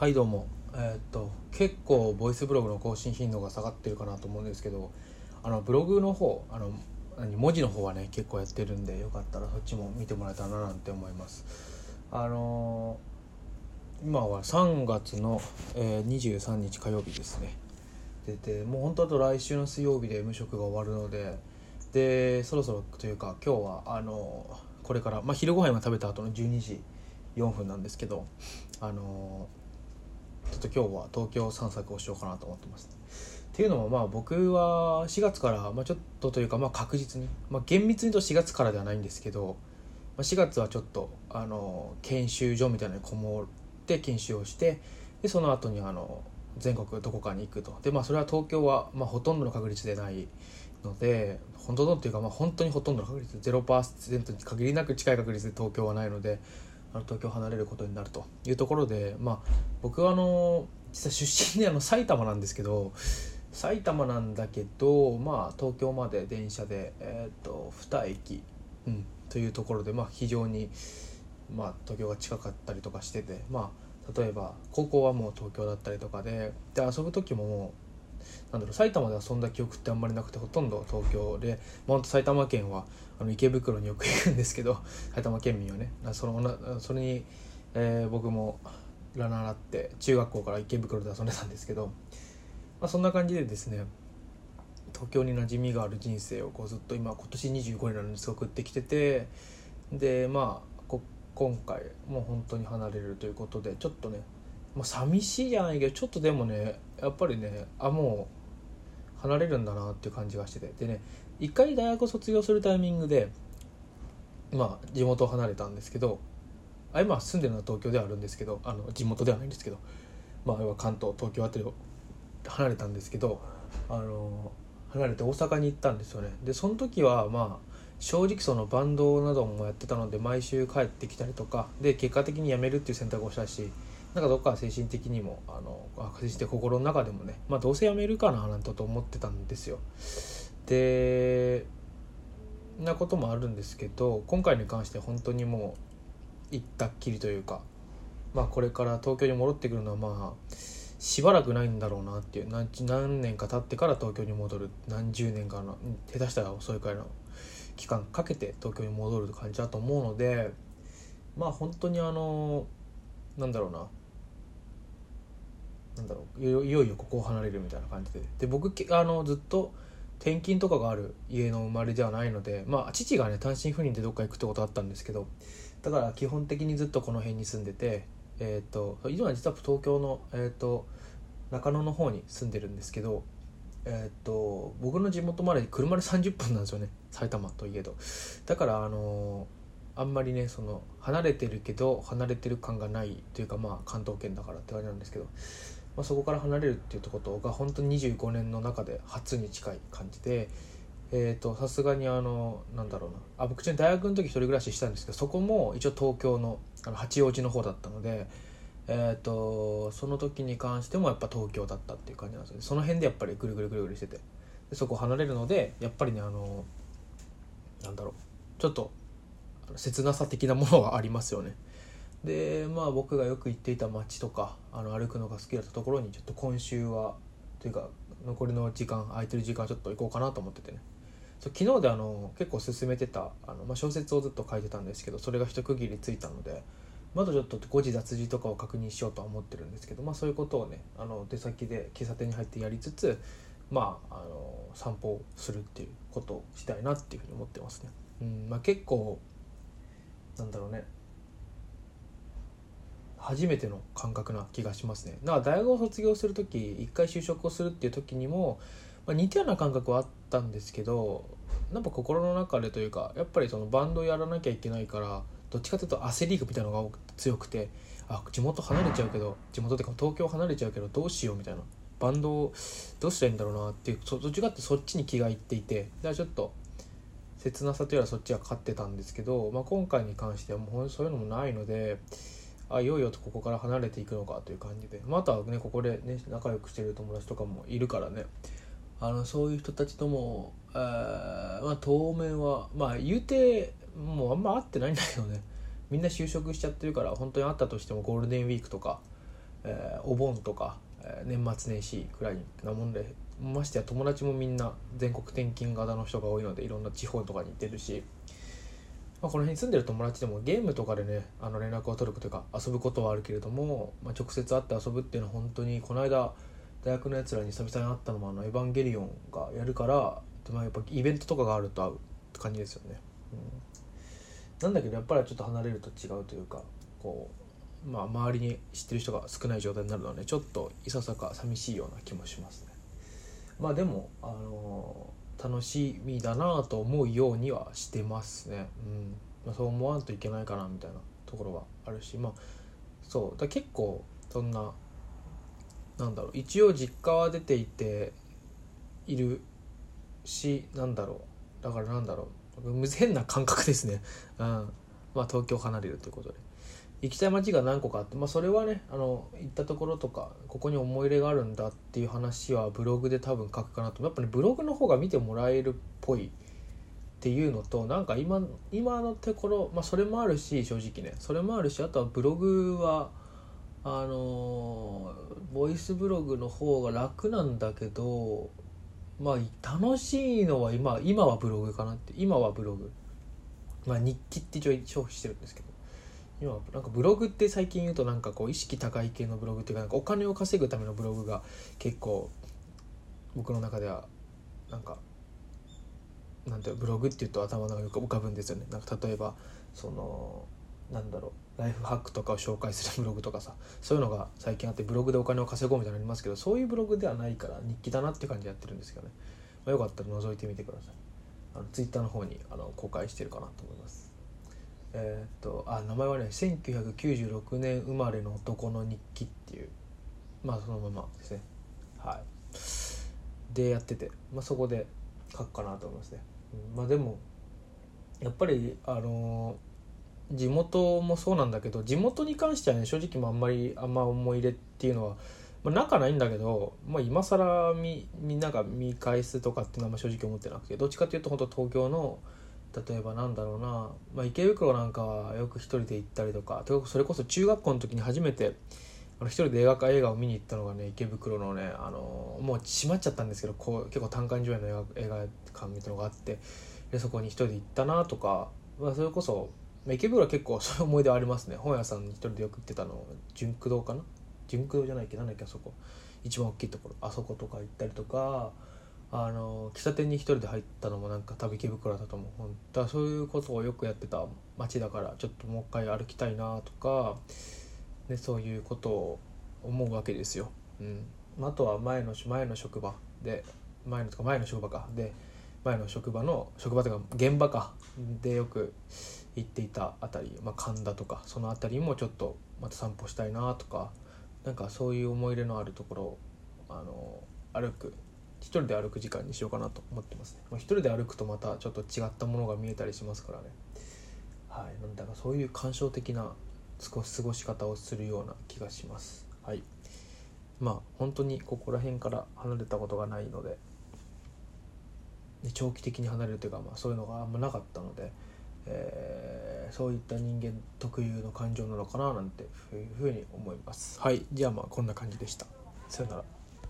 はいどうも。えーっと結構ボイスブログの更新頻度が下がってるかなと思うんですけどあのブログの方あの文字の方はね結構やってるんでよかったらそっちも見てもらえたらななんて思います。あのー今は3月の、えー23日火曜日ですね。ででもう本当だと来週の水曜日で無職が終わるのででそろそろというか今日はあのこれから、まあ、昼ご飯今食べた後の12時4分なんですけどあのちょっと今日は東京散策をしようかなと思ってます。っていうのもまあ僕は4月から、まあ、ちょっとというかまあ確実に、まあ、厳密に言うと4月からではないんですけど、まあ、4月はちょっとあの研修所みたいなのにこもって研修をしてでその後にあの全国どこかに行くとでまあそれは東京はまあほとんどの確率でないので本当のっていうかまあ本当にほとんどの確率0%に限りなく近い確率で東京はないのであの東京離れることになるというところでまあ僕はあの実は出身であの埼玉なんですけど埼玉なんだけどまあ東京まで電車でえっ、と2駅、うん、というところでまあ非常にまあ東京が近かったりとかしててまあ例えば高校はもう東京だったりとかでで遊ぶ時ももうなんだろう埼玉で遊んだ記憶ってあんまりなくてほとんど東京で、まあ、埼玉県はあの池袋によく行くんですけど 埼玉県民はねそのそれに、えー僕もら習って中学校から池袋で遊んでたんですけど、まあ、そんな感じでですね東京に馴染みがある人生をこうずっと今今年25になるんですが送ってきててでまあこ今回もう本当に離れるということでちょっとね、まあ、寂しいじゃないけどちょっとでもねやっぱりねあもう離れるんだなっていう感じがしてて。でね一回大学を卒業するタイミングでまあ地元を離れたんですけどあ今住んでるのは東京ではあるんですけどあの地元ではないんですけどまあ要は関東東京あたりを離れたんですけどあの離れて大阪に行ったんですよね。でその時はまあ正直そのバンドなどもやってたので毎週帰ってきたりとかで結果的に辞めるっていう選択をしたしなんかどっか精神的にもあの精神的心の中でもねまあどうせ辞めるかななんてと思ってたんですよ。でなこともあるんですけど今回に関して本当にもう行ったっきりというかまあこれから東京に戻ってくるのはまあしばらくないんだろうなっていう何何年か経ってから東京に戻る何十年かの下手したら遅いくらいの期間かけて東京に戻る感じだと思うのでまあ本当にあのなんだろうななんだろういよいよここを離れるみたいな感じで。で僕あのずっと転勤とかがある家の生まれではないのでまあ父がね単身赴任でどっか行くってことあったんですけどだから基本的にずっとこの辺に住んでてえっ、と今は実は東京の、えー、と中野の方に住んでるんですけどえっ、と僕の地元まで車で30分なんですよね埼玉といえど。だからあのあんまりねその離れてるけど離れてる感がないというかまあ関東圏だからって感じなんですけど、まあ、そこから離れるっていうことが本当に25年の中で初に近い感じでえーとさすがにあのなんだろうな。あ僕ちなみに大学の時一人暮らししたんですけどそこも一応東京のあの八王子の方だったので、えー、とその時に関してもやっぱ東京だったっていう感じなんですよね。その辺でやっぱりぐるぐるぐるぐるしてて。でそこ離れるのでやっぱりねあのなんだろう。ちょっと切なさ的なものはありますよね。でまあ僕がよく行っていた街とかあの歩くのが好きだったところにちょっと今週はというか残りの時間空いてる時間ちょっと行こうかなと思っててねそう昨日であの結構進めてたあの、まあ、小説をずっと書いてたんですけどそれが一区切りついたのでまだちょっと誤字脱字とかを確認しようとは思ってるんですけど、まあ、そういうことをねあの出先で喫茶店に入ってやりつつまああの散歩をするっていうことをしたいなっていうふうに思ってますね。うんまあ、結構なんだろうね初めての感覚な気がしますね。だから大学を卒業する時一回就職をするっていう時にも、まあ、似たような感覚はあったんですけどなんか心の中でというかやっぱりそのバンドやらなきゃいけないからどっちかというと焦りみたいなのが強くてあ地元離れちゃうけど地元っていうか東京離れちゃうけどどうしようみたいな。バンドをどうしたらいいんだろうなっていうそどっちかってそっちに気がいっていてだからちょっと切なさというよりはそっちが勝ってたんですけど、まあ、今回に関してはもうそういうのもないのであいよいよとここから離れていくのかという感じで、まあ、あとはねここでね仲良くしてる友達とかもいるからね。あのそういう人たちとも、えーまあ、当面はまあ言うてもうあんま会ってないんだけどね。みんな就職しちゃってるから本当に会ったとしてもゴールデンウィークとかえー、お盆とか、えー、年末年始くらいなもんでましてや友達もみんな全国転勤型の人が多いのでいろんな地方とかに行ってるし、まあ、この辺に住んでる友達でもゲームとかでねあの連絡を取るというか遊ぶことはあるけれども、まあ、直接会って遊ぶっていうのは本当にこの間大学のやつらに久々に会ったのもあのエヴァンゲリオンがやるからまあ、やっぱイベントとかがあると会うって感じですよね、うん、なんだけどやっぱりちょっと離れると違うというかこうまあ周りに知ってる人が少ない状態になるのでちょっといささか寂しいような気もしますね。まあでもあのー、楽しみだなと思うようにはしてますね。うん。まあ、そう思わんといけないかなみたいなところはあるし。まあそう。だ結構そんななんだろう。一応実家は出ていているしなんだろう。だからなんだろう。変な感覚ですね、うん。まあ、東京離れるということで。行きたい街が何個かあって、まあ、それはねあの行ったところとかここに思い入れがあるんだっていう話はブログで多分書くかなと。やっぱねブログの方が見てもらえるっぽいっていうのとなんか今今のところ、まあ、それもあるし正直ね。それもあるしあとはブログはあのボイスブログの方が楽なんだけどまあ楽しいのは今今はブログかなって。今はブログ。まあ日記って一応消費してるんですけど。今なんかブログって最近言うとなんかこう意識高い系のブログっていうかなんかお金を稼ぐためのブログが結構僕の中ではなんかなんていうブログっていうと頭の中に浮かぶんですよね。なんか例えばそのなんだろうライフハックとかを紹介するブログとかさそういうのが最近あってブログでお金を稼ごうみたいなのありますけどそういうブログではないから日記だなって感じでやってるんですけどね、まあ、よかったら覗いてみてください。あのツイッターの方にあの公開してるかなと思います。えー、っとあ名前はね1996年生まれの男の日記っていうまあそのままですね。はい。でやってて、まあ、そこで書くかなと思いますね、うん、まあでもやっぱりあのー地元もそうなんだけど地元に関してはね正直もあんまりあんま思い入れっていうのは、まあ、仲ないんだけど、まあ、今更みみんなが見返すとかっていうのは正直思ってなくてどっちかっていうと本当東京の例えばなんだろうな、まあ、池袋なんかはよく一人で行ったりとか。それこそ中学校の時に初めてあの一人で映画映画を見に行ったのがね池袋のねあのもう閉まっちゃったんですけどこう結構単館上映の映画映画館みたいなのがあって。でそこに一人で行ったなとか、まあ、それこそ池袋は結構そういう思い出はありますね。本屋さんに一人でよく行ってたの。純駆堂かな？純駆堂じゃないっけ？なんだっけあそこ。一番大きいところ。あそことか行ったりとか。あの喫茶店に一人で入ったのもなんか多分池袋だと思う。本当はそういうことをよくやってた街だからちょっともう一回歩きたいなとか、ね、そういうことを思うわけですよ。うん、あとは前の前の職場で前のとか前の職場か。で前の職場の職場というか現場か。でよく行っていた辺り、まあ、神田とかその辺りもちょっとまた散歩したいなとか。なんかそういう思い入れのあるところをあの歩く一人で歩く時間にしようかなと思ってますね、まあ、一人で歩くとまたちょっと違ったものが見えたりしますからね。はい。なんだかそういう感傷的な過ごし方をするような気がします。はい。まあ本当にここら辺から離れたことがないので。長期的に離れるというか、まあ、そういうのがあんまなかったのでえー、そういった人間特有の感情なのかななんていうふうに思います。はい。じゃあまあこんな感じでした。さよなら。